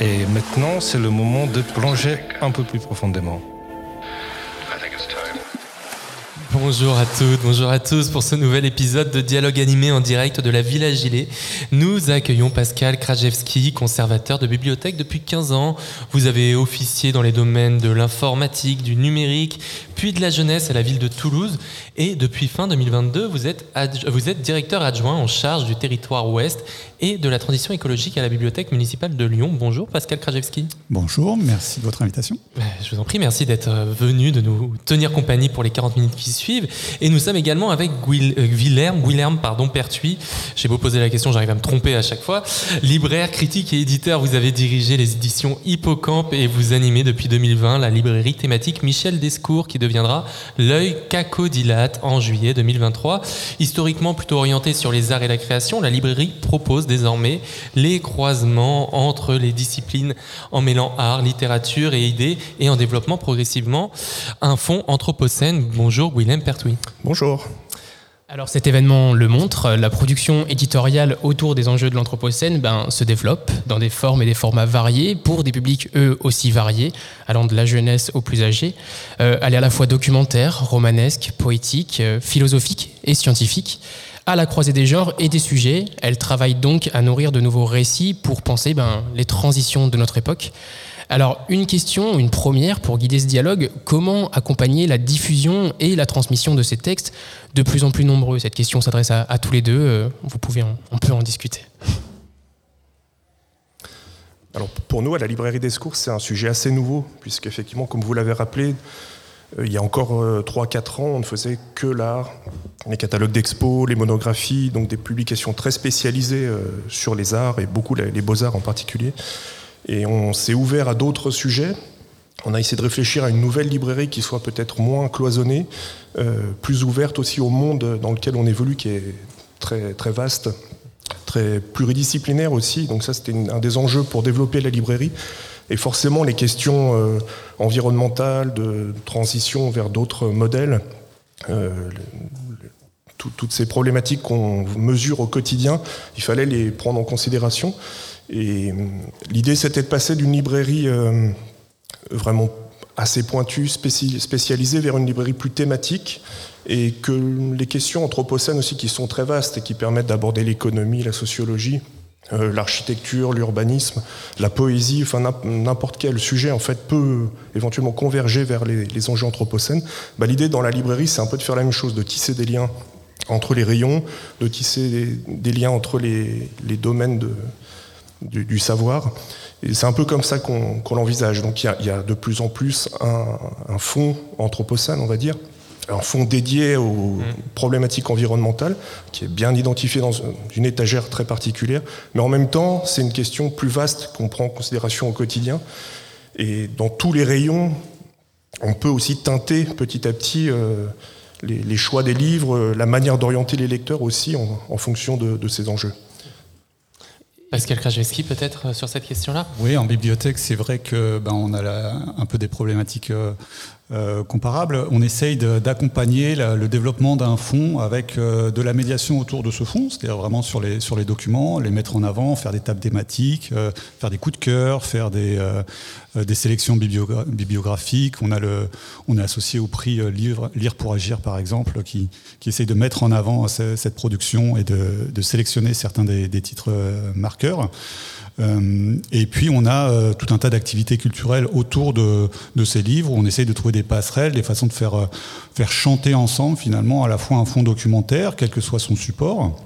Et maintenant, c'est le moment de plonger un peu plus profondément. Bonjour à toutes, bonjour à tous pour ce nouvel épisode de dialogue animé en direct de la Villa Gilet. Nous accueillons Pascal Krajewski, conservateur de bibliothèque depuis 15 ans. Vous avez officié dans les domaines de l'informatique, du numérique, puis de la jeunesse à la ville de Toulouse. Et depuis fin 2022, vous êtes, vous êtes directeur adjoint en charge du territoire ouest et de la transition écologique à la bibliothèque municipale de Lyon. Bonjour Pascal Krajewski. Bonjour, merci de votre invitation. Je vous en prie, merci d'être euh, venu, de nous tenir compagnie pour les 40 minutes qui suivent. Et nous sommes également avec Guilherme, euh, Guilherme pardon, Pertuis. J'ai beau poser la question, j'arrive à me tromper à chaque fois. Libraire, critique et éditeur, vous avez dirigé les éditions Hippocampe et vous animez depuis 2020 la librairie thématique Michel Descours qui deviendra l'œil cacodilate en juillet 2023. Historiquement plutôt orientée sur les arts et la création, la librairie propose désormais les croisements entre les disciplines en mêlant art, littérature et idées et en développement progressivement un fonds anthropocène. Bonjour Pertwee. Bonjour. Alors cet événement le montre, la production éditoriale autour des enjeux de l'Anthropocène ben, se développe dans des formes et des formats variés pour des publics eux aussi variés, allant de la jeunesse aux plus âgés. Euh, elle est à la fois documentaire, romanesque, poétique, euh, philosophique et scientifique à la croisée des genres et des sujets. Elle travaille donc à nourrir de nouveaux récits pour penser ben, les transitions de notre époque. Alors, une question, une première pour guider ce dialogue, comment accompagner la diffusion et la transmission de ces textes de plus en plus nombreux? Cette question s'adresse à, tous les deux, euh, vous pouvez on peut en discuter. Alors, pour nous, à la librairie des secours, c'est un sujet assez nouveau, puisqu'effectivement, comme vous l'avez rappelé, euh, il y a encore 3-4 euh, ans, on ne faisait que l'art, les catalogues d'expo, les monographies, donc des publications très spécialisées sur les arts et beaucoup les beaux-arts en particulier. Et on s'est ouvert à d'autres sujets. On a essayé de réfléchir à une nouvelle librairie qui soit peut-être moins cloisonnée, plus ouverte aussi au monde dans lequel on évolue, qui est très, très vaste, très pluridisciplinaire aussi. Donc ça, c'était un des enjeux pour développer la librairie. Et forcément, les questions euh, environnementales, de transition vers d'autres modèles, euh, toutes ces problématiques qu'on mesure au quotidien, il fallait les prendre en considération. Et euh, l'idée, c'était de passer d'une librairie vraiment assez pointue, spécialisée, vers une librairie plus thématique, et que les questions anthropocènes aussi, qui sont très vastes et qui permettent d'aborder l'économie, la sociologie, euh, l'architecture, l'urbanisme, la poésie, enfin n'importe quel sujet en fait peut éventuellement converger vers les, enjeux anthropocènes. Bah, l'idée dans la librairie, c'est un peu de faire la même chose, de tisser des liens entre les rayons, de tisser des, liens entre les, domaines du, savoir. Et c'est un peu comme ça qu'on l'envisage. Donc il y, a de plus en plus un, un fond anthropocène, on va dire, un fonds dédié aux mmh. problématiques environnementales, qui est bien identifié dans une étagère très particulière, mais en même temps, c'est une question plus vaste qu'on prend en considération au quotidien. Et dans tous les rayons, on peut aussi teinter petit à petit euh, les, choix des livres, la manière d'orienter les lecteurs aussi en, fonction de, ces enjeux. Pascal Krajewski, peut-être euh, sur cette question-là? Oui, en bibliothèque, c'est vrai que ben, a un peu des problématiques euh, comparable, on essaye d'accompagner le développement d'un fonds avec euh, de la médiation autour de ce fonds, c'est-à-dire vraiment sur les, documents, les mettre en avant, faire des tables thématiques, euh, faire des coups de cœur, faire des, sélections bibliographiques. On, a le, on est associé au prix Lire pour Agir, par exemple, qui, qui essaye de mettre en avant cette production et de, sélectionner certains des titres marqueurs. Euh, et puis on a euh, tout un tas d'activités culturelles autour de, ces livres où on essaye de trouver des passerelles, des façons de faire, euh, faire chanter ensemble finalement à la fois un fond documentaire, quel que soit son support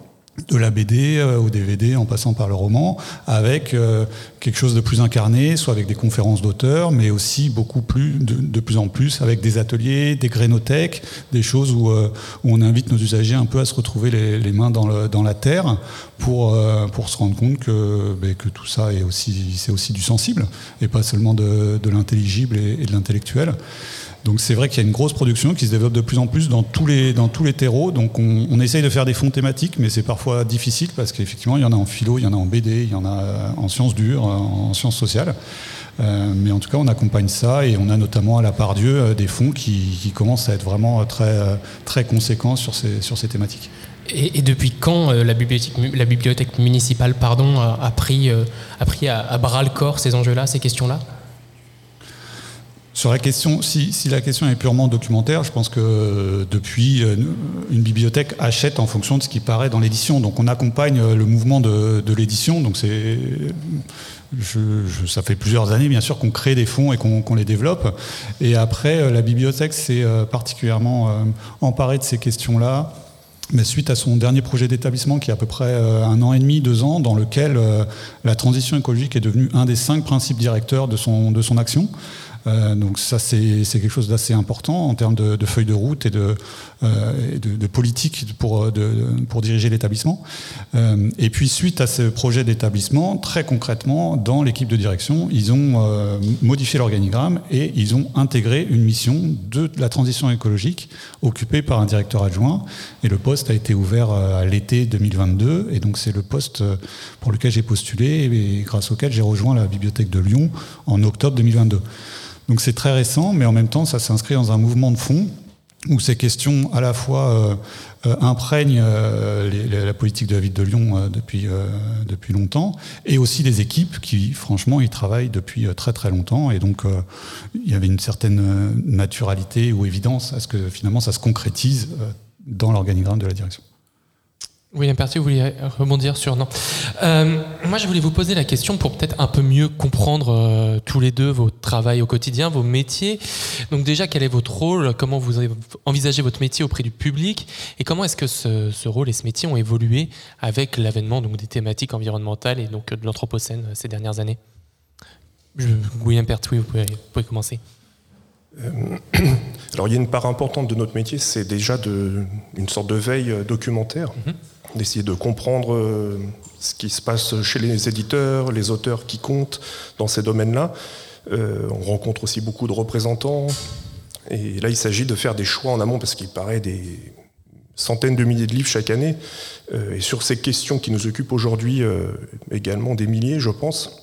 de la BD euh, au DVD en passant par le roman, avec euh, quelque chose de plus incarné, soit avec des conférences d'auteurs, mais aussi beaucoup plus, de, plus en plus avec des ateliers, des grénothèques, des choses où, euh, où, on invite nos usagers un peu à se retrouver les, mains dans, la terre pour, se rendre compte que, ben, que tout ça est aussi, c'est aussi du sensible et pas seulement de, l'intelligible et de l'intellectuel. Donc c'est vrai qu'il y a une grosse production qui se développe de plus en plus dans tous les, terreaux. Donc on, essaye de faire des fonds thématiques, mais c'est parfois difficile parce qu'effectivement, il y en a en philo, il y en a en BD, il y en a en sciences dures, en sciences sociales. Euh, mais en tout cas, on accompagne ça et on a notamment à la part Dieu euh, des fonds qui, commencent à être vraiment très, euh, conséquents sur ces, thématiques. Et, depuis quand la, bibliothèque, municipale pardon, a, pris, à bras le corps ces enjeux-là, ces questions-là? Sur la question, si, la question est purement documentaire, je pense que depuis, une bibliothèque achète en fonction de ce qui paraît dans l'édition. Donc on accompagne le mouvement de, l'édition. Donc c'est ça fait plusieurs années, bien sûr, qu'on crée des fonds et qu'on qu les développe. Et après, euh, la bibliothèque s'est euh, particulièrement euh, emparée de ces questions-là. Mais suite à son dernier projet d'établissement, qui est à peu près un an et demi, deux ans, dans lequel la transition écologique est devenue un des cinq principes directeurs de son, de son action. Euh, donc ça, c'est quelque chose d'assez important en termes de, de, feuille de route et de, euh, de, de politique pour, pour diriger l'établissement. Euh, et puis suite à ce projet d'établissement, très concrètement, dans l'équipe de direction, ils ont euh, modifié l'organigramme et ils ont intégré une mission de la transition écologique occupée par un directeur adjoint. Et le poste a été ouvert à l'été 2022. Et donc c'est le poste pour lequel j'ai postulé et grâce auquel j'ai rejoint la bibliothèque de Lyon en octobre 2022. Donc c'est très récent, mais en même temps, ça s'inscrit dans un mouvement de fond où ces questions à la fois euh, euh, imprègnent euh, la politique de la ville de Lyon depuis, depuis longtemps, et aussi les équipes qui, franchement, y travaillent depuis très très longtemps. Et donc, il y avait une certaine naturalité ou évidence à ce que finalement ça se concrétise dans l'organigramme de la direction. Oui, Pertu, vous vouliez rebondir sur non. Euh, moi, je voulais vous poser la question pour peut-être un peu mieux comprendre euh, tous les deux votre travail au quotidien, vos métiers. Donc déjà, quel est votre rôle? Comment vous envisagez votre métier auprès du public? Et comment est-ce que ce, ce, rôle et ce métier ont évolué avec l'avènement donc des thématiques environnementales et donc de l'anthropocène euh, ces dernières années? Je, William Pertwee, vous pouvez, vous pouvez commencer. Euh, alors il y a une part importante de notre métier, c'est déjà de, une sorte de veille documentaire. Mm -hmm d'essayer de comprendre euh, ce qui se passe chez les éditeurs, les auteurs qui comptent dans ces domaines-là. Euh, on rencontre aussi beaucoup de représentants. Et là, il s'agit de faire des choix en amont parce qu'il paraît des centaines de milliers de livres chaque année. Euh, et sur ces questions qui nous occupent aujourd'hui, également des milliers, je pense.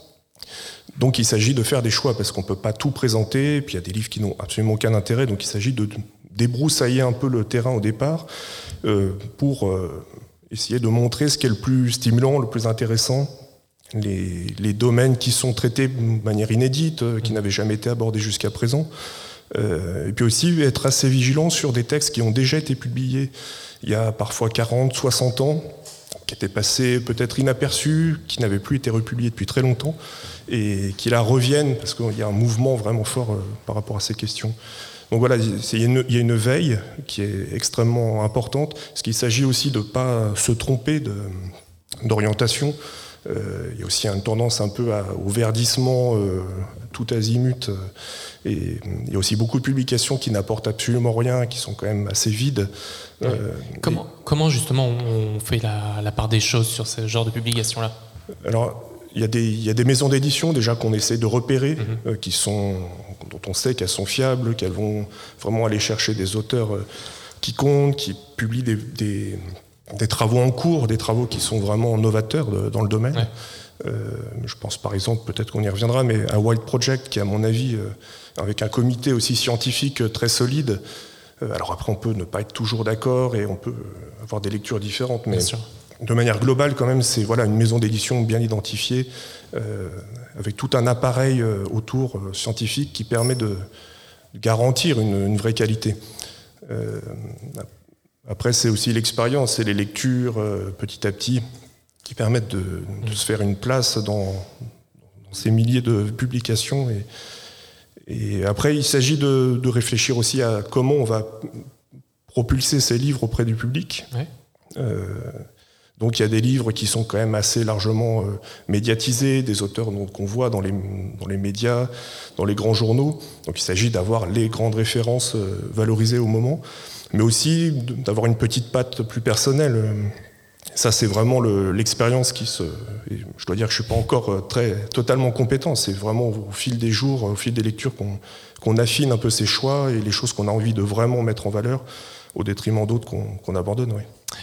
Donc il s'agit de faire des choix parce qu'on ne peut pas tout présenter. Puis il y a des livres qui n'ont absolument aucun intérêt. Donc il s'agit de débroussailler un peu le terrain au départ pour essayer de montrer ce qui est le plus stimulant, le plus intéressant, les, les domaines qui sont traités de manière inédite, euh, qui n'avaient jamais été abordés jusqu'à présent. Euh, et puis aussi être assez vigilant sur des textes qui ont déjà été publiés il y a parfois 40, 60 ans, qui étaient passés peut-être inaperçus, qui n'avaient plus été republiés depuis très longtemps, et qui là reviennent parce qu'il y a un mouvement vraiment fort euh, par rapport à ces questions. Donc voilà, il y, a une veille qui est extrêmement importante, parce qu'il s'agit aussi de ne pas se tromper d'orientation. Euh, il y a aussi une tendance un peu à, au verdissement euh, tout azimut. Euh, et il y a aussi beaucoup de publications qui n'apportent absolument rien, qui sont quand même assez vides. Comment, et... comment, justement on fait la, la, part des choses sur ce genre de publications-là Alors, il y, a des, il y, a des, maisons d'édition déjà qu'on essaie de repérer, mm -hmm. euh, qui sont, on sait qu'elles sont fiables, qu'elles vont vraiment aller chercher des auteurs euh, qui comptent, qui publient des, des, des, travaux en cours, des travaux qui sont vraiment novateurs de, dans le domaine. Ouais. Euh, je pense par exemple, peut-être qu'on y reviendra, mais un Wild Project qui, à mon avis, euh, avec un comité aussi scientifique euh, très solide, alors après on peut ne pas être toujours d'accord et on peut avoir des lectures différentes, mais de manière globale, quand même, c'est voilà, une maison d'édition bien identifiée, euh, avec tout un appareil euh, autour euh, scientifique qui permet de, garantir une, une, vraie qualité. Après, c'est aussi l'expérience et les lectures, petit à petit, qui permettent de, de se faire une place dans, dans, ces milliers de publications. Et, et après, il s'agit de, de, réfléchir aussi à comment on va propulser ces livres auprès du public. Ouais. Euh, donc il y a des livres qui sont quand même assez largement euh, médiatisés, des auteurs qu'on voit dans les, médias, dans les grands journaux. Donc il s'agit d'avoir les grandes références euh, valorisées au moment, mais aussi d'avoir une petite patte plus personnelle. ça, c'est vraiment l'expérience qui se. je dois dire que je suis pas encore euh, très totalement compétent. C'est vraiment au fil des jours, au fil des lectures, qu'on affine un peu ses choix et les choses qu'on a envie de vraiment mettre en valeur, au détriment d'autres qu'on abandonne. Oui.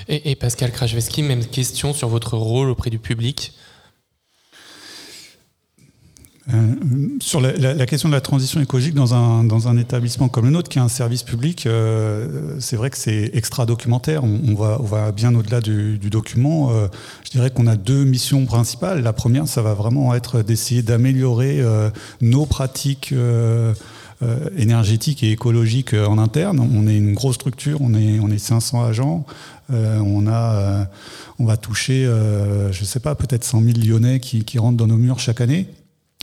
Et, Pascal Krajewski, même question sur votre rôle auprès du public. Euh, sur la, question de la transition écologique dans un, dans un établissement comme le nôtre, qui est un service public, euh, c'est vrai que c'est extra documentaire. On, va, on va bien au-delà du, document. Euh, je dirais qu'on a deux missions principales. La première, ça va vraiment être d'essayer d'améliorer nos pratiques. Énergétiques et écologiques en interne. On est une grosse structure, on est, on est 500 agents. on, a, on va toucher, je ne sais pas, peut-être 100 000 Lyonnais qui rentrent dans nos murs chaque année.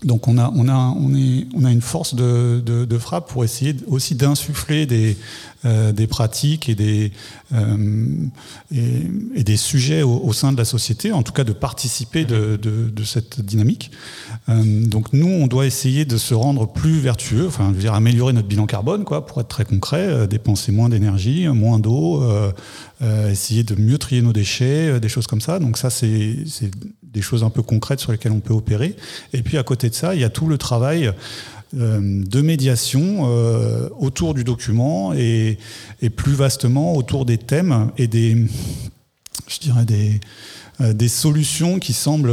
Donc on a, on a, on a une force de, de, frappe pour essayer aussi d'insuffler des, euh, des pratiques et des, euh, et, des sujets au, sein de la société, en tout cas de participer de, de cette dynamique. Euh, donc nous, on doit essayer de se rendre plus vertueux, enfin, je veux dire, améliorer notre bilan carbone, quoi, pour être très concret, dépenser moins d'énergie, moins d'eau, essayer de mieux trier nos déchets, des choses comme ça. Donc ça, c'est des choses un peu concrètes sur lesquelles on peut opérer. Et puis à côté de ça, il y a tout le travail euh, de médiation euh, autour du document et, plus vastement autour des thèmes et des, je dirais des, euh, des solutions qui semblent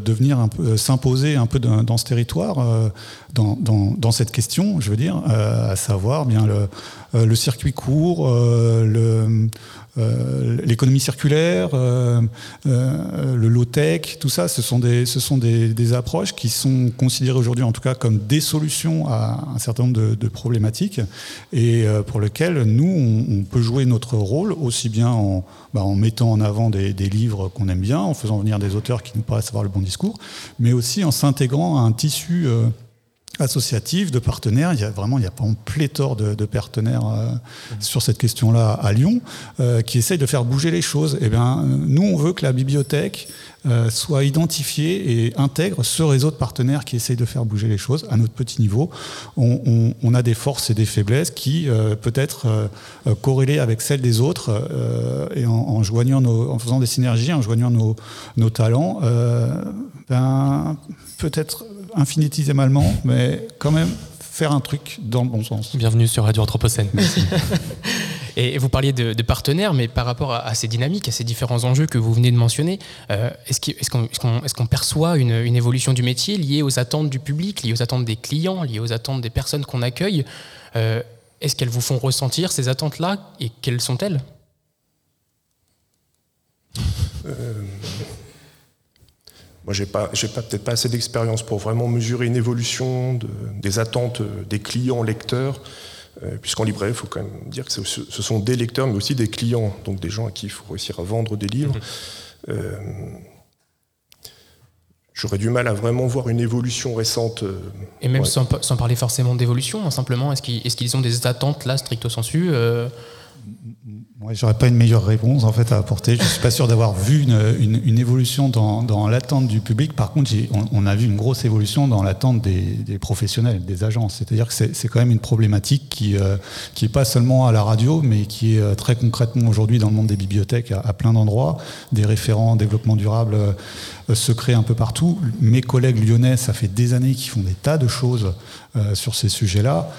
devenir un peu s'imposer un peu dans, ce territoire, dans, dans, cette question, je veux dire, à savoir bien le, le circuit court, le l'économie circulaire, euh, euh, le low-tech, tout ça, ce sont, des, ce sont des, des approches qui sont considérées aujourd'hui en tout cas comme des solutions à un certain nombre de, de problématiques et pour lesquelles nous, on, on, peut jouer notre rôle aussi bien en, bah, en mettant en avant des, des livres qu'on aime bien, en faisant venir des auteurs qui nous paraissent avoir le bon discours, mais aussi en s'intégrant à un tissu associative, de partenaires. Il y a vraiment il y a pas pléthore de, de partenaires euh, sur cette question-là à Lyon euh, qui essayent de faire bouger les choses. Et eh bien, nous, on veut que la bibliothèque euh, soit identifiée et intègre ce réseau de partenaires qui essayent de faire bouger les choses à notre petit niveau. On, on, on a des forces et des faiblesses qui peut être corrélées avec celles des autres et en, en, joignant nos, en faisant des synergies, en joignant nos, nos talents, ben, peut-être infinitésimalement, mais quand même faire un truc dans le bon sens. Bienvenue sur Radio Anthropocène. Et vous parliez de, partenaires, mais par rapport à, ces dynamiques, à ces différents enjeux que vous venez de mentionner, euh, est-ce qu'on perçoit une, évolution du métier liée aux attentes du public, liée aux attentes des clients, liée aux attentes des personnes qu'on accueille euh, Est-ce qu'elles vous font ressentir ces attentes-là et quelles sont-elles? Euh, moi, j'ai pas, j'ai pas peut-être pas assez d'expérience pour vraiment mesurer une évolution de, des attentes des clients lecteurs, euh, puisqu'en librairie, il faut quand même dire que ce, ce, sont des lecteurs, mais aussi des clients, donc des gens à qui il faut réussir à vendre des livres. Mhm. Euh, J'aurais du mal à vraiment voir une évolution récente. Euh, Et même sans, sans, parler forcément d'évolution, hein, simplement, est-ce qu'ils, ont des attentes là, stricto sensu euh, moi, j'aurais pas une meilleure réponse en fait à apporter. Je suis pas sûr d'avoir vu une, une, évolution dans, dans l'attente du public. Par contre, on, on, a vu une grosse évolution dans l'attente des, des, professionnels, des agences. C'est-à-dire que c'est quand même une problématique qui euh, qui est pas seulement à la radio, mais qui est euh, très concrètement aujourd'hui dans le monde des bibliothèques à, plein d'endroits. Des référents en développement durable euh, se créent un peu partout. Mes collègues lyonnais, ça fait des années qu'ils font des tas de choses euh, sur ces sujets-là.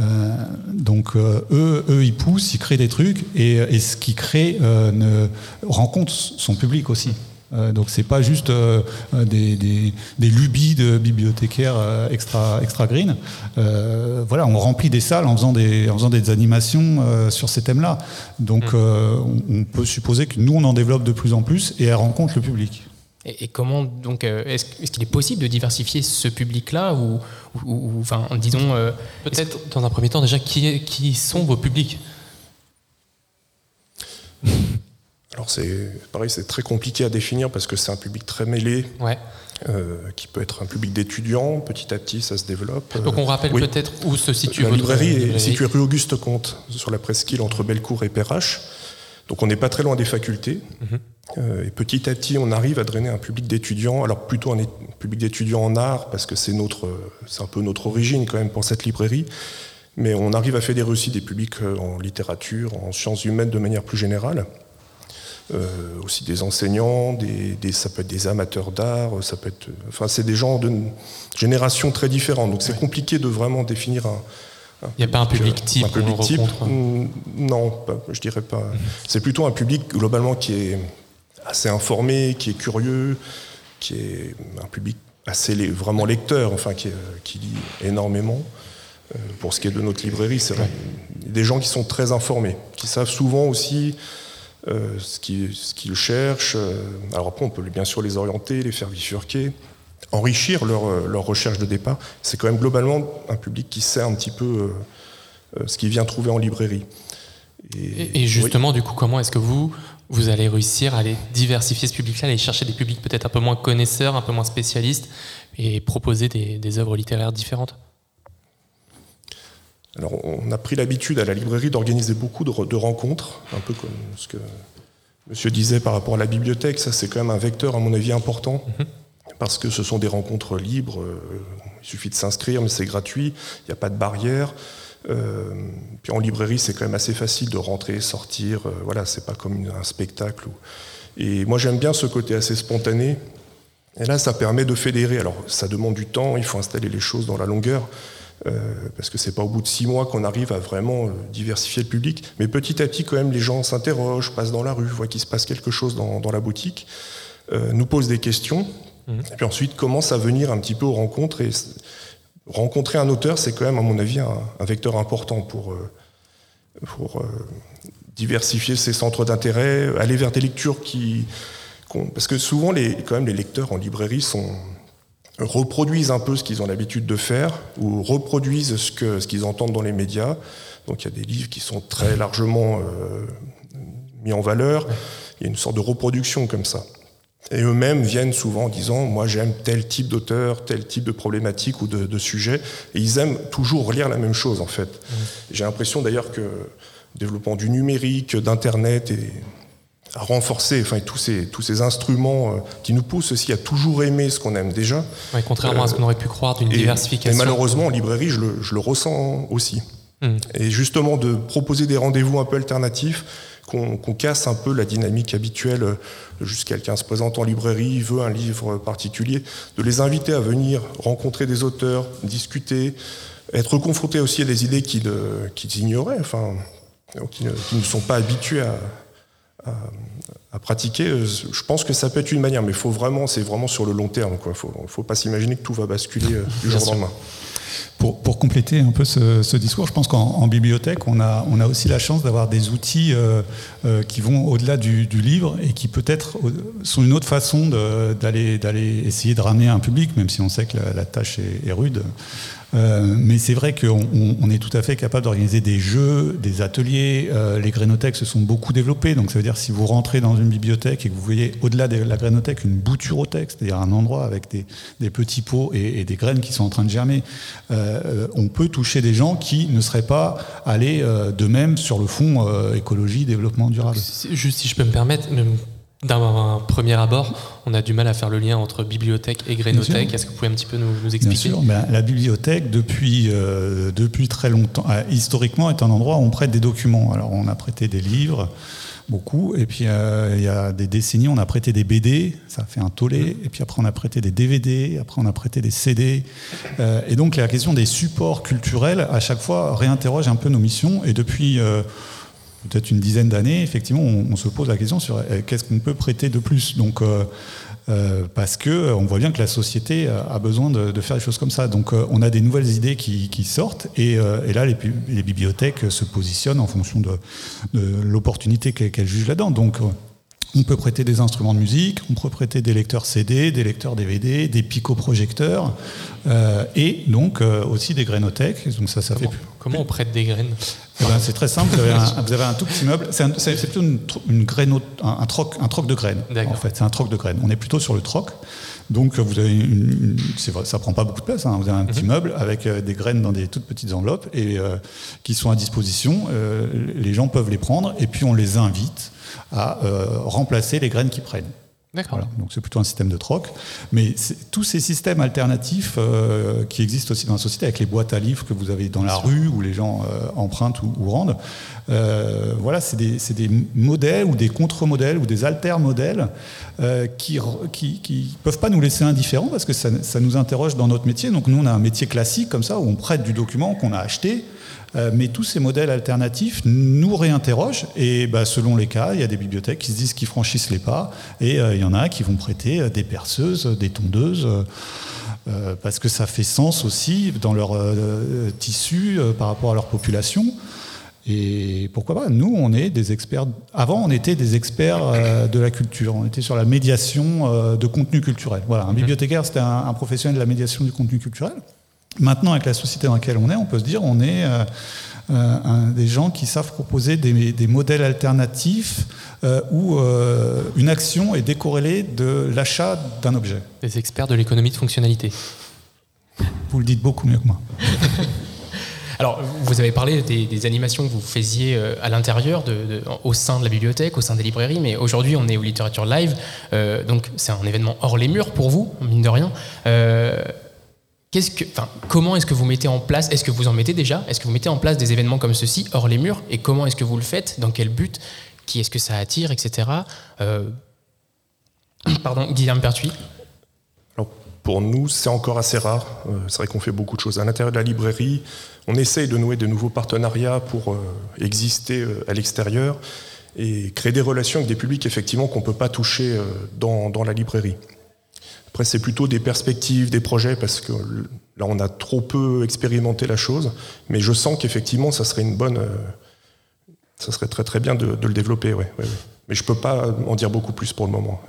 Euh, donc eux, eux, ils poussent, ils créent des trucs, et, et ce qu'ils créent ne rencontre son public aussi. donc c'est pas juste des, des, des, lubies de bibliothécaires extra, extra green. voilà, on remplit des salles en faisant des, en faisant des animations sur ces thèmes-là. Donc mmh. on, on, peut supposer que nous on en développe de plus en plus et elle rencontre le public. Et, comment donc euh, est-ce, qu'il est possible de diversifier ce public-là ou, enfin disons euh, peut-être dans un premier temps déjà qui, qui sont vos publics? Alors c'est pareil, c'est très compliqué à définir parce que c'est un public très mêlé. Ouais. Euh, qui peut être un public d'étudiants, petit à petit ça se développe. Donc on rappelle peut-être où se situe la votre librairie. librairie est située rue Auguste Comte, sur la presqu'île entre Bellecour et Perrache. Donc on n'est pas très loin des facultés. Mhm. Euh, et petit à petit, on arrive à drainer un public d'étudiants, alors plutôt un public d'étudiants en art, parce que c'est notre, c'est un peu notre origine quand même pour cette librairie. Mais on arrive à fédérer aussi des publics euh, en littérature, en sciences humaines de manière plus générale. euh, aussi des enseignants, des, ça peut être des amateurs d'art, ça peut être, enfin c'est des gens d'une génération très différente. Donc c'est compliqué de vraiment définir un. Il n'y a pas un public type. Un public type mm, Non, je dirais pas. Mhm. C'est plutôt un public globalement qui est assez informé, qui est curieux, qui est un public assez vraiment lecteur, enfin qui, qui lit énormément. Euh, pour ce qui est de notre librairie, c'est des gens qui sont très informés, qui savent souvent aussi euh, ce qu'ils cherchent. Euh, alors après, on peut bien sûr les orienter, les faire bifurquer, enrichir leur, recherche de départ. C'est quand même globalement un public qui sait un petit peu ce qu'il vient trouver en librairie. Et, justement, du coup, comment est-ce que vous, vous allez réussir à aller diversifier ce public-là, aller chercher des publics peut-être un peu moins connaisseurs, un peu moins spécialistes, et proposer des, des œuvres littéraires différentes? Alors, on a pris l'habitude à la librairie d'organiser beaucoup de, rencontres, un peu comme ce que monsieur disait par rapport à la bibliothèque. Ça, c'est quand même un vecteur, à mon avis, important, mhm. parce que ce sont des rencontres libres. Euh, il suffit de s'inscrire, mais c'est gratuit, il n'y a pas de barrière. Euh, puis en librairie, c'est quand même assez facile de rentrer, sortir. Euh, voilà, c'est pas comme un spectacle. Et moi, j'aime bien ce côté assez spontané. Et là, ça permet de fédérer. Alors, ça demande du temps, il faut installer les choses dans la longueur. Euh, parce que c'est pas au bout de six mois qu'on arrive à vraiment euh, diversifier le public. Mais petit à petit, quand même, les gens s'interrogent, passent dans la rue, voient qu'il se passe quelque chose dans, la boutique, euh, nous posent des questions, mhm. et puis ensuite commencent à venir un petit peu aux rencontres. Et rencontrer un auteur, c'est quand même, à mon avis, un, vecteur important pour, pour diversifier ses centres d'intérêt, aller vers des lectures qui... Parce que souvent, les, quand même, les lecteurs en librairie sont reproduisent un peu ce qu'ils ont l'habitude de faire ou reproduisent ce qu'ils ce qu'ils entendent dans les médias. Donc il y a des livres qui sont très largement euh, mis en valeur. Il y a une sorte de reproduction comme ça. Et eux-mêmes viennent souvent en disant Moi, j'aime tel type d'auteur, tel type de problématique ou de, de, sujet. Et ils aiment toujours lire la même chose, en fait. J'ai l'impression d'ailleurs que développement du numérique, d'Internet et à renforcer enfin, tous, ces, tous ces instruments euh, qui nous poussent aussi à toujours aimer ce qu'on aime déjà. contrairement à ce qu'on aurait pu croire d'une diversification. Et malheureusement, en librairie, je le, je le ressens aussi. Hmm. Et justement, de proposer des rendez-vous un peu alternatifs, qu'on casse un peu la dynamique habituelle, euh, juste quelqu'un se présente en librairie, veut un livre particulier, de les inviter à venir rencontrer des auteurs, discuter, être confrontés aussi à des idées qu'ils ignoraient, enfin, qui ne sont pas habitués à, à, pratiquer, euh, je pense que ça peut être une manière, mais faut vraiment, c'est vraiment sur le long terme. Il ne faut, faut, pas s'imaginer que tout va basculer euh, du jour au lendemain. Pour, pour, compléter un peu ce, discours, je pense qu'en bibliothèque, on a, on a aussi la chance d'avoir des outils euh, qui vont au-delà du, livre et qui peut-être sont une autre façon d'aller essayer de ramener un public, même si on sait que la, tâche est, est rude. Euh, mais c'est vrai qu'on est tout à fait capable d'organiser des jeux, des ateliers. Euh, les grénothèques se sont beaucoup développées. Donc ça veut dire si vous rentrez dans une bibliothèque et que vous voyez au-delà de la grénothèque une bouturothèque, c'est-à-dire un endroit avec des, petits pots et, des graines qui sont en train de germer, euh, on peut toucher des gens qui ne seraient pas allés de même sur le fond écologie, développement durable. Juste si je peux me permettre, d'un premier abord, on a du mal à faire le lien entre bibliothèque et grénothèque. Est-ce que vous pouvez un petit peu nous, expliquer Bien sûr. Ben, la bibliothèque, depuis, euh, depuis très longtemps, euh, historiquement, est un endroit où on prête des documents. Alors, on a prêté des livres, beaucoup, et puis euh, il y a des décennies, on a prêté des BD, ça fait un tollé, mmh. et puis après, on a prêté des DVD, après, on a prêté des CD. et donc, la question des supports culturels, à chaque fois, réinterroge un peu nos missions, et depuis peut-être une dizaine d'années, effectivement, on, se pose la question sur euh, qu'est-ce qu'on peut prêter de plus? Donc, euh, euh, parce que on voit bien que la société a besoin de, faire des choses comme ça. Donc, on a des nouvelles idées qui, sortent, et, là, les, bibliothèques se positionnent en fonction de, l'opportunité qu'elles jugent là-dedans. On peut prêter des instruments de musique, on peut prêter des lecteurs CD, des lecteurs DVD, des picoprojecteurs, euh, et donc euh, aussi des grainothèques. Donc ça, ça comment, fait... comment on prête des graines? Eh ben, C'est très simple, vous avez, un, tout petit meuble, c'est plutôt une, une un, troc, un troc de graines, en fait, c'est un troc de graines. On est plutôt sur le troc. Donc vous avez une, ça prend pas beaucoup de place. Hein. Vous avez un petit mhm. meuble avec euh, des graines dans des toutes petites enveloppes et qui sont à disposition. les gens peuvent les prendre et puis on les invite à euh, remplacer les graines qu'ils prennent. Voilà, donc c'est plutôt un système de troc. Mais tous ces systèmes alternatifs euh, qui existent aussi dans la société, avec les boîtes à livres que vous avez dans la rue, où les gens euh, empruntent ou, ou rendent, euh, voilà, c'est des, des modèles ou des contre-modèles ou des alter-modèles qui ne qui, qui peuvent pas nous laisser indifférents parce que ça, ça nous interroge dans notre métier. Donc nous, on a un métier classique comme ça, où on prête du document qu'on a acheté. Euh, mais tous ces modèles alternatifs nous réinterrogent et bah, selon les cas, il y a des bibliothèques qui se disent qu'ils franchissent les pas et euh, il y en a qui vont prêter euh, des perceuses, des tondeuses. parce que ça fait sens aussi dans leur tissu par rapport à leur population. Et pourquoi pas? Nous, on est des experts. Avant, on était des experts de la culture. On était sur la médiation de contenu culturel. Voilà, un bibliothécaire, c'était un, un professionnel de la médiation du contenu culturel. Maintenant, avec la société dans laquelle on est, on peut se dire on est euh, euh, un- des gens qui savent proposer des, des modèles alternatifs euh, où euh, une action est décorrélée de l'achat d'un objet. Des experts de l'économie de fonctionnalité. Vous le dites beaucoup mieux que moi. Alors, vous avez parlé des, des animations que vous faisiez à l'intérieur, de- de- au sein de la bibliothèque, au sein des librairies, mais aujourd'hui, on est au Littérature Live, euh, donc c'est un événement hors les murs pour vous, mine de rien. Euh, comment est-ce que vous mettez en place, est-ce que vous en mettez déjà, est-ce que vous mettez en place des événements comme ceci hors les murs, et comment est-ce que vous le faites, dans quel but, qui est-ce que ça attire, etc. Euh, Pardon, Guillaume Pertuis. Alors, pour nous, c'est encore assez rare. Euh, c'est vrai qu'on fait beaucoup de choses à l'intérieur de la librairie. On essaye de nouer de nouveaux partenariats pour euh, exister à l'extérieur et créer des relations avec des publics effectivement qu'on ne peut pas toucher dans la librairie. Après, c'est plutôt des perspectives, des projets, parce que là, on a trop peu expérimenté la chose. Mais je sens qu'effectivement, ça serait une bonne. euh, ça serait très très bien de, le développer. Mais je ne peux pas en dire beaucoup plus pour le moment.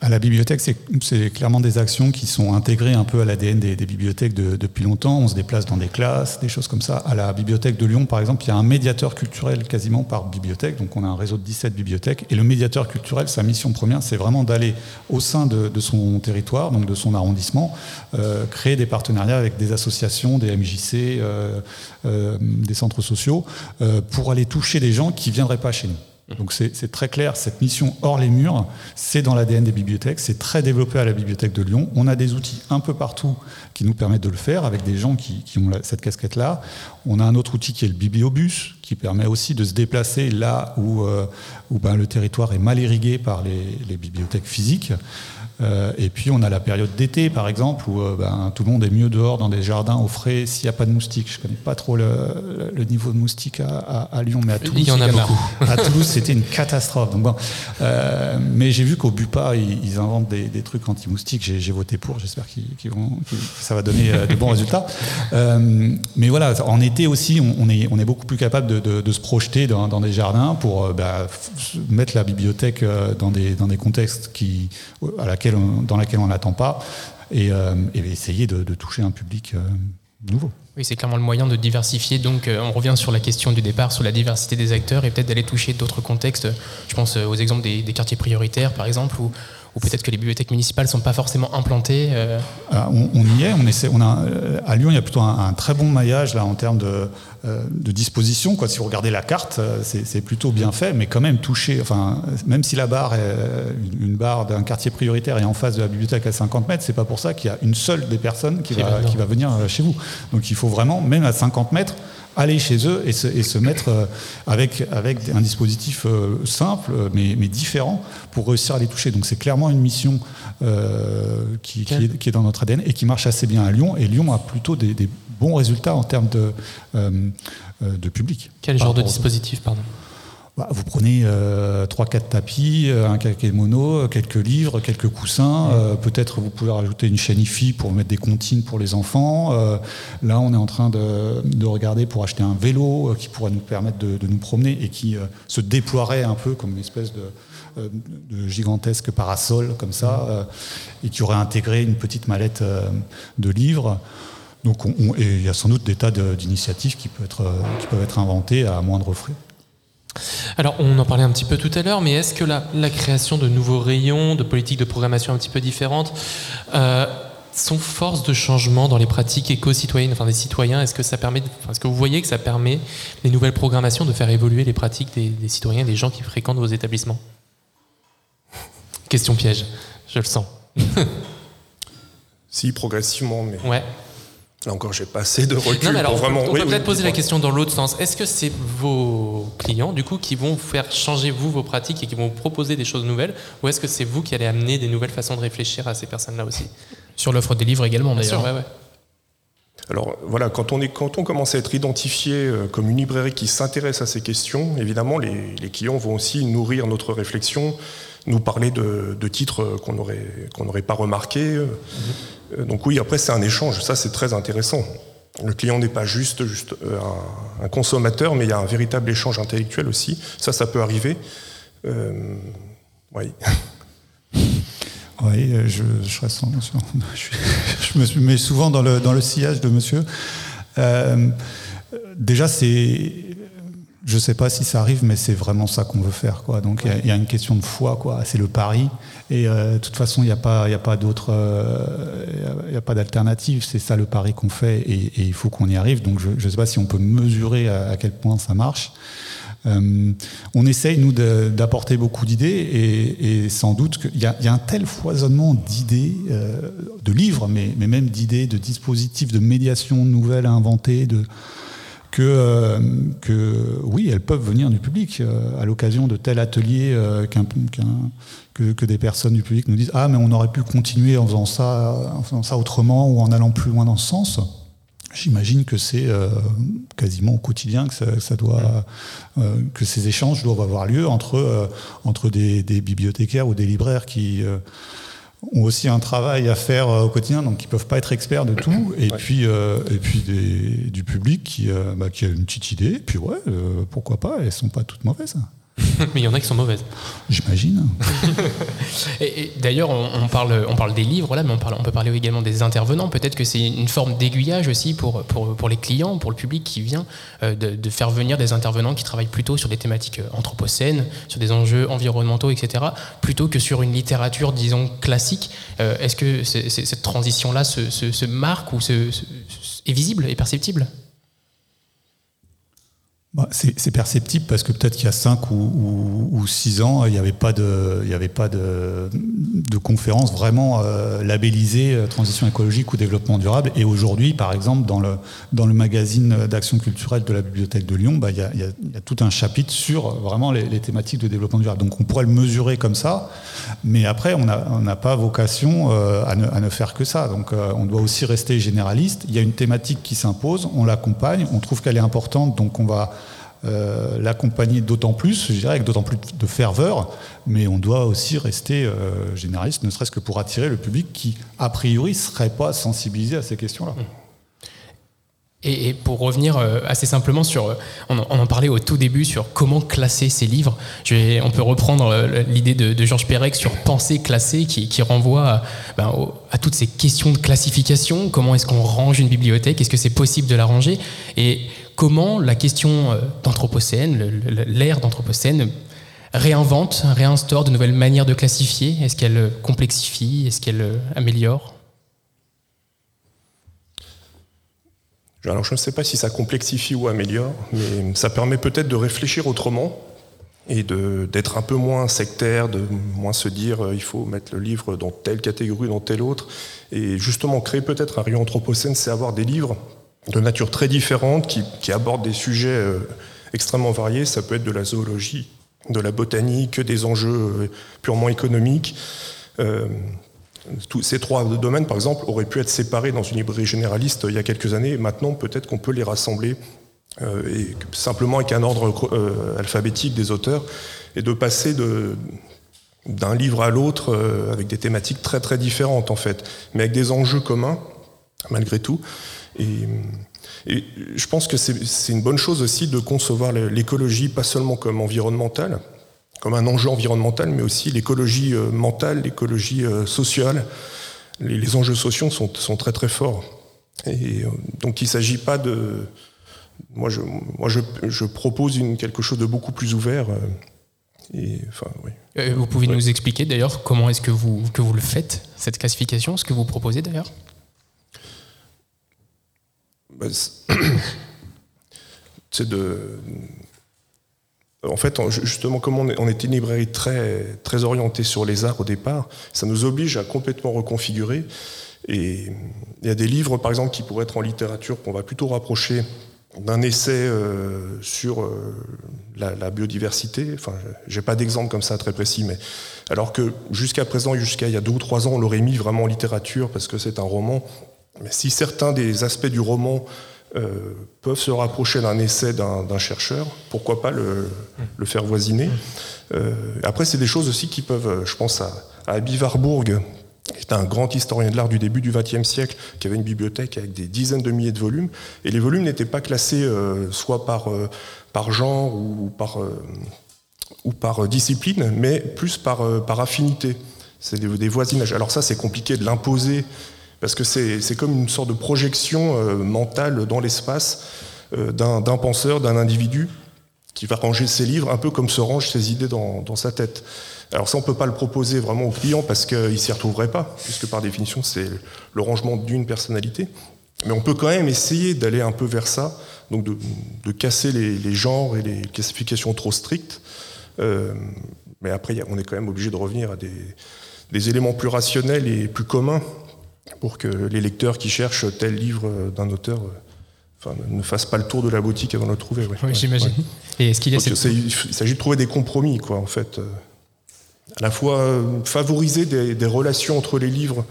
À la bibliothèque, c'est clairement des actions qui sont intégrées un peu à l'ADN des, bibliothèques de- depuis longtemps. On se déplace dans des classes, des choses comme ça. À la bibliothèque de Lyon, par exemple, il y a un médiateur culturel quasiment par bibliothèque. Donc on a un réseau de 17 bibliothèques. Et le médiateur culturel, sa mission première, c'est vraiment d'aller au sein de, son territoire, donc de son arrondissement, euh, créer des partenariats avec des associations, des MJC, euh, euh, des centres sociaux, pour aller toucher des gens qui ne viendraient pas chez nous. Donc c'est très clair, cette mission hors les murs, c'est dans l'ADN des bibliothèques, c'est très développé à la bibliothèque de Lyon. On a des outils un peu partout qui nous permettent de le faire avec des gens qui, ont cette casquette-là. On a un autre outil qui est le bibliobus, qui permet aussi de se déplacer là où, euh, ben, le territoire est mal irrigué par les bibliothèques physiques. Euh, et puis on a la période d'été, par exemple, où euh, ben, tout le monde est mieux dehors dans des jardins au frais s'il n'y a pas de moustiques. Je ne connais pas trop le, niveau de moustiques à, à- à Lyon, mais à Toulouse, Il y en a il beaucoup. à Toulouse, c'était une catastrophe. Donc bon, euh, mais j'ai vu qu'au Bupa, ils, ils inventent des, des trucs anti-moustiques. J'ai, voté pour. J'espère qu'ils, vont, ça va donner de bons résultats. Mais voilà, en été aussi, on, on est, on est beaucoup plus capable de, de- de se projeter dans, dans des jardins pour bah, f- mettre la bibliothèque dans des, dans des contextes qui, à laquelle dans lesquels on n'attend pas et, euh, essayer de, toucher un public euh, nouveau. Oui, c'est clairement le moyen de diversifier. Donc, euh, on revient sur la question du départ, sur la diversité des acteurs et peut-être d'aller toucher d'autres contextes. Je pense aux exemples des, des quartiers prioritaires, par exemple, où, où peut-être que les bibliothèques municipales ne sont pas forcément implantées. euh, Ah, on, on y est, on essaie, on a, euh, à Lyon, il y a plutôt un, un très bon maillage là, en termes de, euh, de disposition. Quoi. Si vous regardez la carte, euh, c'est plutôt bien fait, mais quand même touché. Enfin, même si la barre est une, barre d'un quartier prioritaire et en face de la bibliothèque à 50 mètres, c'est pas pour ça qu'il y a une seule des personnes qui, va, qui va venir chez vous. Donc il faut vraiment, même à 50 mètres, aller chez eux et se, et se mettre euh, avec, avec un dispositif euh, simple mais, mais différent pour réussir à les toucher. Donc c'est clairement une mission euh, qui, qui est, qui est dans notre ADN et qui marche assez bien à Lyon. Et Lyon a plutôt des, des bons résultats en termes de, euh, euh, de public. Quel genre de dispositif, pardon? Bah, vous prenez euh, 3-4 tapis, euh, un kakémono, quelques livres, quelques coussins. euh, Peut-être vous pouvez rajouter une chaîne IFI pour mettre des comptines pour les enfants. Euh, là, on est en train de, de regarder pour acheter un vélo euh, qui pourrait nous permettre de, de nous promener et qui euh, se déploierait un peu comme une espèce de, de gigantesque parasol comme ça euh, et qui aurait intégré une petite mallette euh, de livres. Donc, on- on- et il y a sans doute des tas d'initiatives qui, peuvent être, euh, qui peuvent être inventées à moindre frais. Alors, on en parlait un petit peu tout à l'heure, mais est-ce que la, la création de nouveaux rayons, de politiques de programmation un petit peu différentes, euh, sont force de changement dans les pratiques éco-citoyennes, enfin des citoyens? Est-ce que ça permet, de- enfin, est-ce que vous voyez que ça permet les nouvelles programmations de faire évoluer les pratiques des, des citoyens, des gens qui fréquentent vos établissements? Question piège, je le sens. Si, progressivement, mais Ouais. Là encore, j'ai pas assez de recul Non, mais alors, pour on peut- vraiment. on peut oui, peut-être poser la question dans l'autre sens. Est-ce que c'est vos clients, du coup, qui vont faire changer, vous, vos pratiques et qui vont vous proposer des choses nouvelles Ou est-ce que c'est vous qui allez amener des nouvelles façons de réfléchir à ces personnes-là aussi? Sur l'offre des livres également, Bien sûr, d'ailleurs. ouais, ouais. Alors voilà, quand on, est, quand on commence à être identifié euh, comme une librairie qui s'intéresse à ces questions, évidemment, les, les clients vont aussi nourrir notre réflexion, nous parler de, de titres qu'on n'aurait qu'on n'aurait pas remarqués. euh. Euh, Donc oui, après, c'est un échange, ça c'est très intéressant. Le client n'est pas juste, euh, un, consommateur, mais il y a un véritable échange intellectuel aussi. Ça, ça peut arriver. Euh, oui. Oui, je, je, sans- je, me mets souvent dans le, dans le sillage de monsieur. Déjà, c'est. Je ne sais pas si ça arrive, mais c'est vraiment ça qu'on veut faire. Quoi. Donc il y a- il y, a une question de foi, quoi. c'est le pari. Et euh, de toute façon, il n'y a pas, il y a pas d'autre. euh, il y a- pas d'alternative. C'est ça le pari qu'on fait et, et il faut qu'on y arrive. Donc je ne sais pas si on peut mesurer à, à quel point ça marche. Euh, on essaye, nous, d'apporter beaucoup d'idées et, et sans doute qu'il y, a- il y a un tel foisonnement d'idées, euh, de livres, mais, mais même d'idées, de dispositifs de médiation nouvelles à inventer, de, que, euh, que oui, elles peuvent venir du public euh, à l'occasion de tel atelier euh, qu'un- que, que des personnes du public nous disent Ah, mais on aurait pu continuer en faisant ça, en faisant ça autrement ou en allant plus loin dans ce sens. J'imagine que c'est euh, quasiment au quotidien que ça, ça doit, euh, que ces échanges doivent avoir lieu entre, euh, entre des, des bibliothécaires ou des libraires qui ont aussi un travail à faire euh, au quotidien, donc qui peuvent pas être experts de tout, et Ouais. puis, euh, et puis des- du public qui, euh, bah, qui a une petite idée, et puis ouais, euh, pourquoi pas, elles sont pas toutes mauvaises. Mais il y en a qui sont mauvaises. j'imagine. Et, et d'ailleurs, on, on parle, on parle des livres là, mais on, parle, on peut parler également des intervenants. Peut-être que c'est une forme d'aiguillage aussi pour, pour, pour les clients, pour le public qui vient, euh, de, de faire venir des intervenants qui travaillent plutôt sur des thématiques euh, anthropocènes, sur des enjeux environnementaux, etc., plutôt que sur une littérature, disons, classique. Euh, Est-ce que cette transition-là se, se- se marque ou se- se- est visible et perceptible? Bah, c'est perceptible parce que peut-être qu'il y a 5 ou, ou, 6 ans, il n'y avait pas de, il y avait pas de, conférence vraiment euh, labellisée euh, transition écologique ou développement durable. Et aujourd'hui, par exemple, dans le, dans le magazine d'action culturelle de la Bibliothèque de Lyon, bah, il, y a, tout un chapitre sur vraiment les, thématiques de développement durable. Donc on pourrait le mesurer comme ça, mais après, on n'a pas vocation euh, à, ne, faire que ça. Donc on doit aussi rester généraliste. Il y a une thématique qui s'impose, on l'accompagne, on trouve qu'elle est importante, donc on va euh, l'accompagner d'autant plus, je dirais, avec d'autant plus de ferveur, mais on doit aussi rester euh, généraliste, ne serait-ce que pour attirer le public qui, a priori, ne serait pas sensibilisé à ces questions-là. Et, pour revenir euh, assez simplement sur, euh, on, en- parlait au tout début sur comment classer ces livres. On peut reprendre l'idée de, Georges Perec sur penser classée, qui, renvoie à, ben, à toutes ces questions de classification. Comment est-ce qu'on range une bibliothèque? Est-ce que c'est possible de la ranger? Comment la question euh, d'anthropocène, l'ère d'anthropocène, réinvente, réinstaure de nouvelles manières de classifier? Est-ce qu'elle euh, complexifie? Est-ce qu'elle euh, améliore? Alors je ne sais pas si ça complexifie ou améliore, mais ça permet peut-être de réfléchir autrement et d'être un peu moins sectaire, de moins se dire il faut mettre le livre dans telle catégorie, dans telle autre. Et justement, créer peut-être un rayon anthropocène, c'est avoir des livres de nature très différente qui, abordent des sujets euh, extrêmement variés. Ça peut être de la zoologie, de la botanique, des enjeux euh, purement économiques. Euh, ces trois domaines, par exemple, auraient pu être séparés dans une librairie généraliste il y a quelques années. Maintenant, peut-être qu'on peut les rassembler simplement avec un ordre alphabétique des auteurs et de passer d'un livre à l'autre avec des thématiques très très différentes en fait, mais avec des enjeux communs malgré tout. Et, et je pense que c'est une bonne chose aussi de concevoir l'écologie pas seulement comme environnementale, comme un enjeu environnemental, mais aussi l'écologie euh, mentale, l'écologie euh, sociale. Les, les enjeux sociaux sont, sont très très forts. Et euh, donc il ne s'agit pas de... Moi, je, moi je, je propose une, quelque chose de beaucoup plus ouvert. et, enfin, oui. Vous pouvez Ouais. nous expliquer d'ailleurs comment est-ce que vous, que vous le faites, cette classification, ce que vous proposez d'ailleurs? De. en fait, justement, comme on, était une librairie très, très orientée sur les arts au départ, ça nous oblige à complètement reconfigurer. Et il y a des livres, par exemple, qui pourraient être en littérature, qu'on va plutôt rapprocher d'un essai euh, sur euh, la, biodiversité. Enfin, j'ai pas d'exemple comme ça très précis, mais alors que jusqu'à présent, jusqu'à il y a deux ou trois ans, on l'aurait mis vraiment en littérature parce que c'est un roman. Mais si certains des aspects du roman euh, peuvent se rapprocher d'un essai d'un chercheur, pourquoi pas le, faire voisiner. Euh, après, c'est des choses aussi qui peuvent, je pense à, à Abby Warburg, qui était un grand historien de l'art du début du XXe siècle, qui avait une bibliothèque avec des dizaines de milliers de volumes, et les volumes n'étaient pas classés euh, soit par, par genre ou par, ou par discipline, mais plus par, par affinité. C'est des, des, voisinages. Alors ça, c'est compliqué de l'imposer parce que c'est comme une sorte de projection euh, mentale dans l'espace euh, d'un penseur, d'un individu qui va ranger ses livres un peu comme se rangent ses idées dans, sa tête. Alors ça, on ne peut pas le proposer vraiment au client parce qu'il ne s'y retrouverait pas, puisque par définition, c'est le rangement d'une personnalité. Mais on peut quand même essayer d'aller un peu vers ça, donc de, casser les, genres et les classifications trop strictes. Euh, mais après, on est quand même obligé de revenir à des, des éléments plus rationnels et plus communs pour que les lecteurs qui cherchent tel livre d'un auteur euh, ne fassent pas le tour de la boutique avant de le trouver. Oui, j'imagine. Et est-ce qu'il y a Il s'agit de trouver des compromis, quoi, en fait. Euh, à la fois euh, favoriser des, relations entre les livres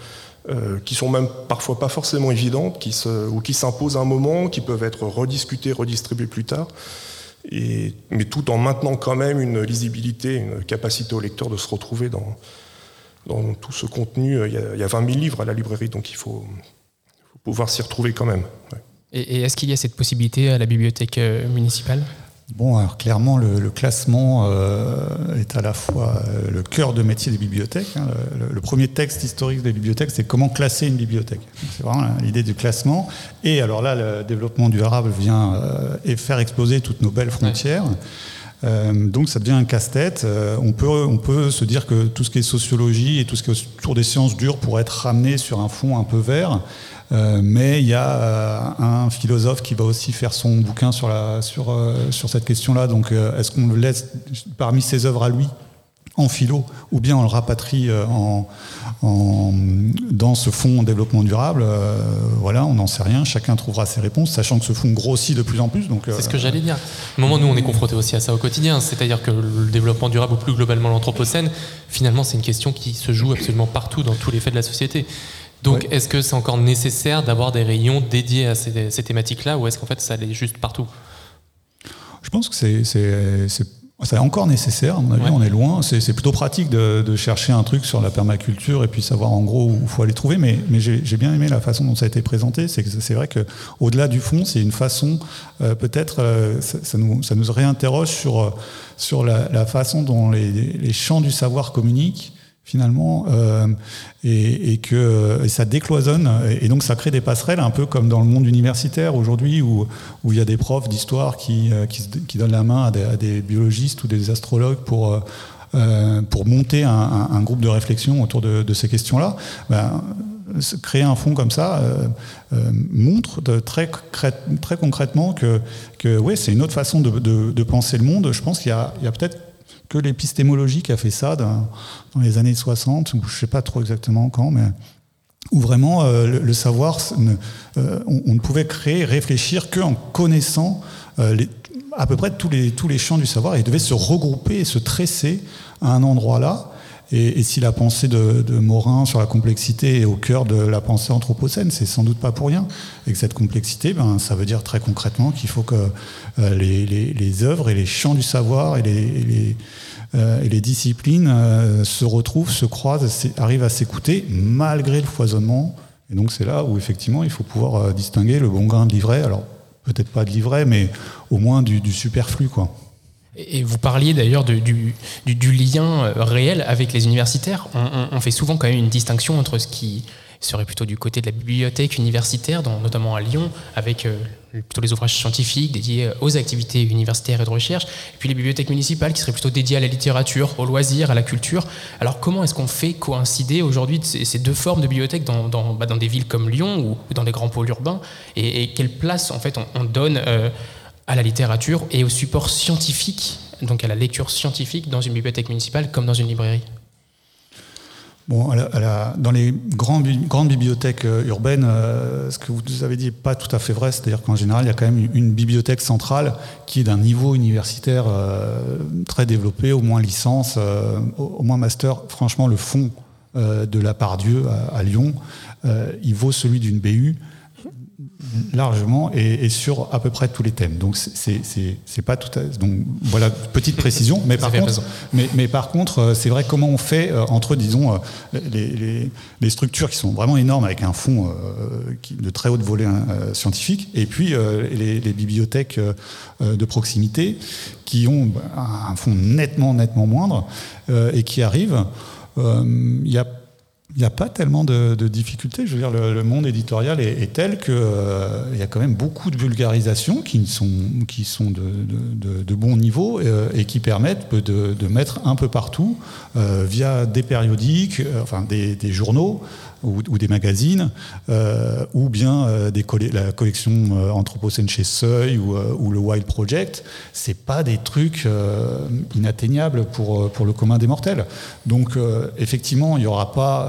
qui sont même parfois pas forcément évidentes, qui se, ou qui s'imposent à un moment, qui peuvent être rediscutées, redistribuées plus tard, et, mais tout en maintenant quand même une lisibilité, une capacité au lecteur de se retrouver dans, dans tout ce contenu. Euh, il y, a, 20 000 livres à la librairie, donc il faut, pouvoir s'y retrouver quand même. Et, est-ce qu'il y a cette possibilité à la bibliothèque euh, municipale? Bon, alors clairement, le, classement euh, est à la fois le cœur de métier des bibliothèques. Hein. Le, premier texte historique des bibliothèques, c'est comment classer une bibliothèque. C'est vraiment l'idée du classement. Et alors là, le développement durable vient faire exploser toutes nos belles frontières. Euh, donc ça devient un casse-tête. Euh, on, peut, se dire que tout ce qui est sociologie et tout ce qui est autour des sciences dures pourrait être ramené sur un fond un peu vert. Euh, mais il y a un philosophe qui va aussi faire son bouquin sur, sur cette question-là. Donc est-ce qu'on le laisse parmi ses œuvres à lui? En philo, ou bien on le rapatrie euh, en, dans ce fonds en développement durable. Euh, voilà, on n'en sait rien. Chacun trouvera ses réponses, sachant que ce fonds grossit de plus en plus. Donc, c'est ce que j'allais dire. Au moment où nous, on est confronté aussi à ça au quotidien. C'est-à-dire que le développement durable, ou plus globalement l'anthropocène, finalement, c'est une question qui se joue absolument partout dans tous les faits de la société. Donc, est-ce que c'est encore nécessaire d'avoir des rayons dédiés à ces, ces thématiques-là, ou est-ce qu'en fait, ça allait juste partout? Je pense que c'est c'est encore nécessaire, à mon avis, on est loin. C'est plutôt pratique de, chercher un truc sur la permaculture et puis savoir en gros où il faut aller trouver. Mais, mais j'ai bien aimé la façon dont ça a été présenté. C'est vrai qu'au-delà du fond, c'est une façon, euh, peut-être, euh, ça, nous, ça nous réinterroge sur, sur la, façon dont les, les champs du savoir communiquent finalement, euh, et, que ça décloisonne, et donc ça crée des passerelles, un peu comme dans le monde universitaire aujourd'hui, où, il y a des profs d'histoire qui, euh, donnent la main à des, biologistes ou des astrologues pour, euh, pour monter un, groupe de réflexion autour de, ces questions-là. Ben, créer un fonds comme ça montre très, concrètement que, c'est une autre façon de, penser le monde. Je pense qu'il y a peut-être que l'épistémologie qui a fait ça dans, les années 60, ou je ne sais pas trop exactement quand, mais où vraiment euh, le, savoir, euh, on, ne pouvait créer, réfléchir qu'en connaissant euh, à peu près tous les, tous les champs du savoir, et il devait se regrouper et se tresser à un endroit là. Et, si la pensée de, Morin sur la complexité est au cœur de la pensée anthropocène, c'est sans doute pas pour rien. Et que cette complexité, ben, ça veut dire très concrètement qu'il faut que euh, les, les, œuvres et les champs du savoir et les, euh, et les disciplines euh, se retrouvent, se croisent, arrivent à s'écouter malgré le foisonnement. Et donc c'est là où effectivement il faut pouvoir distinguer le bon grain de livret. Alors peut-être pas de livret, mais au moins du, du superflu, quoi. Et vous parliez d'ailleurs du, lien euh, réel avec les universitaires. On, fait souvent quand même une distinction entre ce qui serait plutôt du côté de la bibliothèque universitaire, notamment à Lyon, avec euh, plutôt les ouvrages scientifiques dédiés euh, aux activités universitaires et de recherche, et puis les bibliothèques municipales qui seraient plutôt dédiées à la littérature, aux loisirs, à la culture. Alors comment est-ce qu'on fait coïncider aujourd'hui ces deux formes de bibliothèques dans, dans, bah, des villes comme Lyon ou dans des grands pôles urbains? Et, quelle place en fait on, donne à la littérature et au support scientifique donc à la lecture scientifique dans une bibliothèque municipale comme dans une librairie Bon, dans les grands bi- grandes bibliothèques euh, urbaines, euh, ce que vous avez dit n'est pas tout à fait vrai. C'est-à-dire qu'en général, il y a quand même une, bibliothèque centrale qui est d'un niveau universitaire euh, très développé, au moins licence, au, moins master. Franchement, le fond de la Pardieu à, à Lyon, il vaut celui d'une BU largement et, et sur à peu près tous les thèmes. Donc c'est- pas tout à, donc voilà petite précision. Mais par contre, mais, mais par contre, euh, c'est vrai comment on fait euh, entre, disons, euh, les, les- les structures qui sont vraiment énormes avec un fonds qui- de très haute volée euh, scientifique, et puis les, les bibliothèques de proximité qui ont un fonds nettement, nettement moindre et qui arrivent. Il y a il n'y a pas tellement de, difficultés. Je veux dire, le, monde éditorial est, tel qu'il y a quand même beaucoup de vulgarisation qui sont, de, bon niveau euh, et qui permettent de, mettre un peu partout, euh, via des périodiques, euh, enfin des journaux ou, ou des magazines, euh, ou bien euh, des la collection euh, Anthropocène chez Seuil ou, euh, ou le Wild Project. C'est pas des trucs inatteignables pour, pour le commun des mortels. Donc effectivement, il n'y aura pas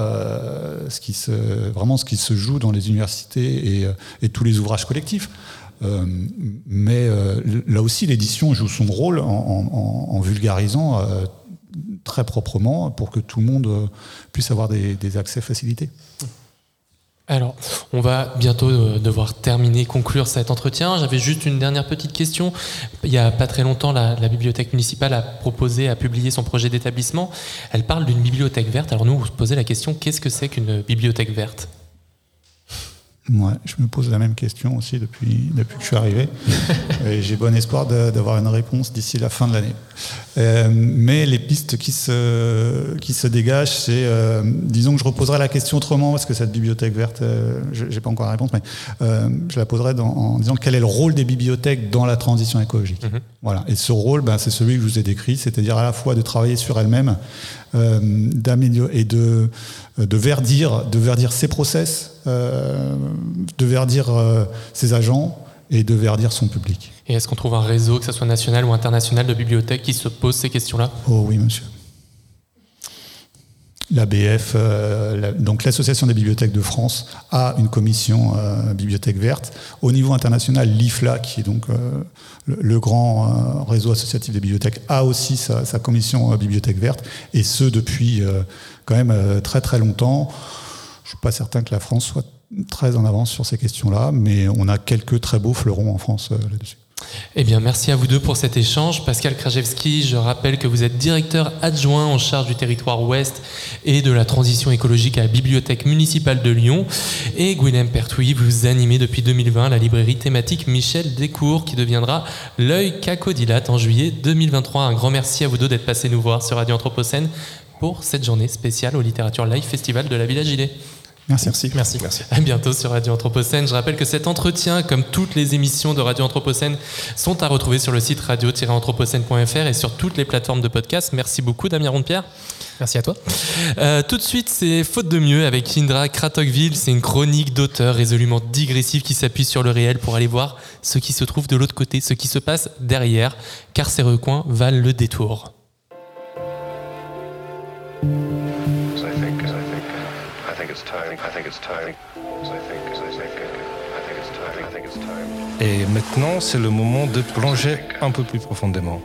ce qui se, vraiment ce qui se joue dans les universités et, et tous les ouvrages collectifs. Euh, mais euh, là aussi, l'édition joue son rôle en- en- en vulgarisant euh, très proprement pour que tout le monde euh, puisse avoir des, accès facilités. Alors, on va bientôt euh, devoir terminer, conclure cet entretien. J'avais juste une dernière petite question. Il n'y a pas très longtemps, la, la bibliothèque municipale a proposé, a publié son projet d'établissement. Elle parle d'une bibliothèque verte. Alors nous, on se posait la question, qu'est-ce que c'est qu'une bibliothèque verte? Ouais, je me pose la même question aussi depuis, depuis que je suis arrivé. Et j'ai bon espoir d'avoir une réponse d'ici la fin de l'année. Euh, mais les pistes qui se, qui se dégagent, c'est, euh, disons que je reposerai la question autrement, parce que cette bibliothèque verte, euh, je n'ai pas encore la réponse, mais euh, je la poserai dans- en disant quel est le rôle des bibliothèques dans la transition écologique. Mhm. Voilà. Et ce rôle, ben, c'est celui que je vous ai décrit, c'est-à-dire à la fois de travailler sur elle-même euh, d'améliorer et de, de verdir, de verdir ses process, de verdir euh, ses agents et de verdir son public. Et est-ce qu'on trouve un réseau, que ce soit national ou international, de bibliothèques qui se posent ces questions-là? Oh oui, monsieur. L'ABF, euh, la- donc l'Association des bibliothèques de France, a une commission euh, bibliothèque verte. Au niveau international, l'IFLA, qui est donc euh, le, le grand euh, réseau associatif des bibliothèques, a aussi sa, sa commission euh, bibliothèque verte, et ce depuis euh, quand même euh, très très longtemps. Je suis pas certain que la France soit très en avance sur ces questions-là, mais on a quelques très beaux fleurons en France euh, là-dessus. Eh bien, merci à vous deux pour cet échange. Pascal Krajewski, je rappelle que vous êtes directeur adjoint en charge du territoire ouest et de la transition écologique à la Bibliothèque municipale de Lyon. Et Gwyneth Pertwee, vous animez depuis 2020 la librairie thématique Michel Descours qui deviendra l'œil cacodilate en juillet 2023. Un grand merci à vous deux d'être passés nous voir sur Radio Anthropocène pour cette journée spéciale au Littérature Live Festival de la Villa Gilet. Merci. Merci. Merci. Merci. À bientôt sur Radio Anthropocène. Je rappelle que cet entretien, comme toutes les émissions de Radio Anthropocène, sont à retrouver sur le site radio-anthropocène.fr et sur toutes les plateformes de podcast. Merci beaucoup, Damien Rondepierre. Merci à toi. Euh, tout de suite, c'est Faute de mieux avec Indra Kratokville. C'est une chronique d'auteur résolument digressive qui s'appuie sur le réel pour aller voir ce qui se trouve de l'autre côté, ce qui se passe derrière, car ces recoins valent le détour. So et maintenant, c'est le moment de plonger un peu plus profondément.